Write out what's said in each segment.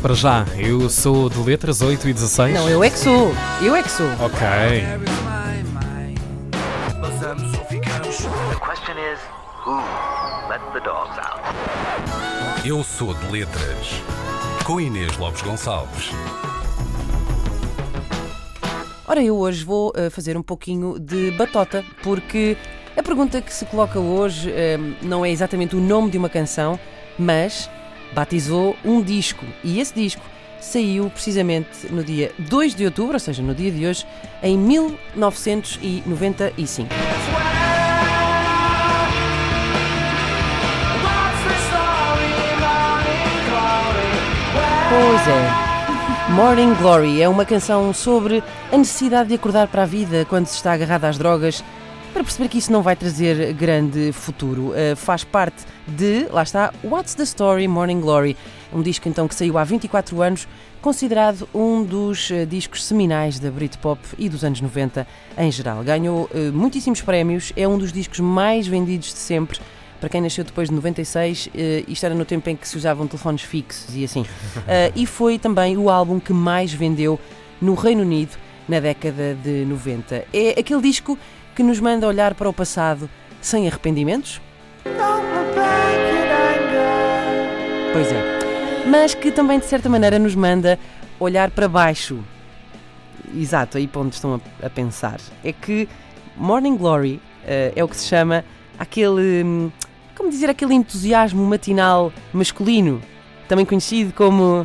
Para já, eu sou de letras 8 e 16. Não, eu é que sou. Eu é que sou. Ok. Eu sou de letras. Com Inês Lopes Gonçalves. Ora, eu hoje vou eh, fazer um pouquinho de batota, porque a pergunta que se coloca hoje eh, não é exatamente o nome de uma canção, mas batizou um disco. E esse disco saiu precisamente no dia 2 de outubro, ou seja, no dia de hoje, em 1995. Pois é. Morning Glory é uma canção sobre a necessidade de acordar para a vida quando se está agarrado às drogas, para perceber que isso não vai trazer grande futuro. Uh, faz parte de, lá está, What's the Story Morning Glory, um disco então que saiu há 24 anos, considerado um dos uh, discos seminais da Britpop e dos anos 90 em geral. Ganhou uh, muitíssimos prémios, é um dos discos mais vendidos de sempre. Para quem nasceu depois de 96, eh, isto era no tempo em que se usavam telefones fixos e assim. E foi também o álbum que mais vendeu no Reino Unido na década de 90. É aquele disco que nos manda olhar para o passado sem arrependimentos. Pois é. Mas que também, de certa maneira, nos manda olhar para baixo. Exato, aí para onde estão a, a pensar. É que Morning Glory eh, é o que se chama aquele. hum, Como dizer, aquele entusiasmo matinal masculino, também conhecido como.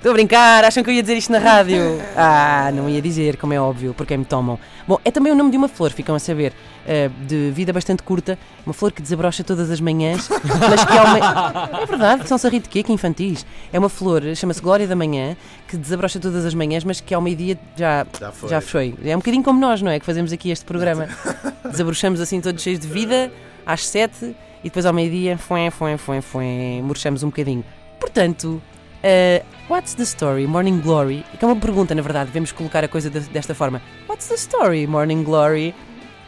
Estou a brincar, acham que eu ia dizer isto na rádio? Ah, não ia dizer, como é óbvio, porque me tomam. Bom, é também o nome de uma flor, ficam a saber, eh, de vida bastante curta, uma flor que desabrocha todas as manhãs, mas que é uma. É verdade, estão-se a rir de quê? Que infantis. É uma flor, chama-se Glória da Manhã, que desabrocha todas as manhãs, mas que ao meio-dia já, Já foi. já foi. É um bocadinho como nós, não é? Que fazemos aqui este programa. Desabrochamos assim todos cheios de vida, às sete, e depois ao meio-dia, fué, fué, fué, fué, murchamos um bocadinho. Portanto, eh, what's the story, Morning Glory? Que é uma pergunta, na verdade, devemos colocar a coisa de- desta forma. What's the story, Morning Glory?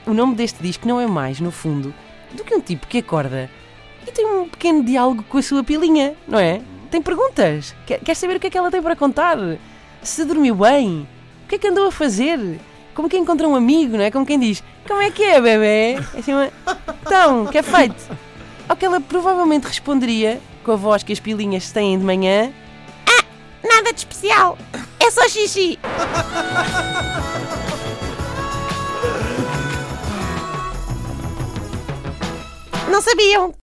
O nome deste disco não é mais, no fundo, do que um tipo que acorda e tem um pequeno diálogo com a sua pilinha, não é? Tem perguntas. Quer, quer saber o que é que ela tem para contar? Se dormiu bem? O que é que andou a fazer? Como quem encontra um amigo, não é? Como quem diz: Como é que é, bebê? É assim uma... Então, que é feito? Ao que ela provavelmente responderia, com a voz que as pilinhas têm de manhã: nada de especial. É só xixi. Não sabiam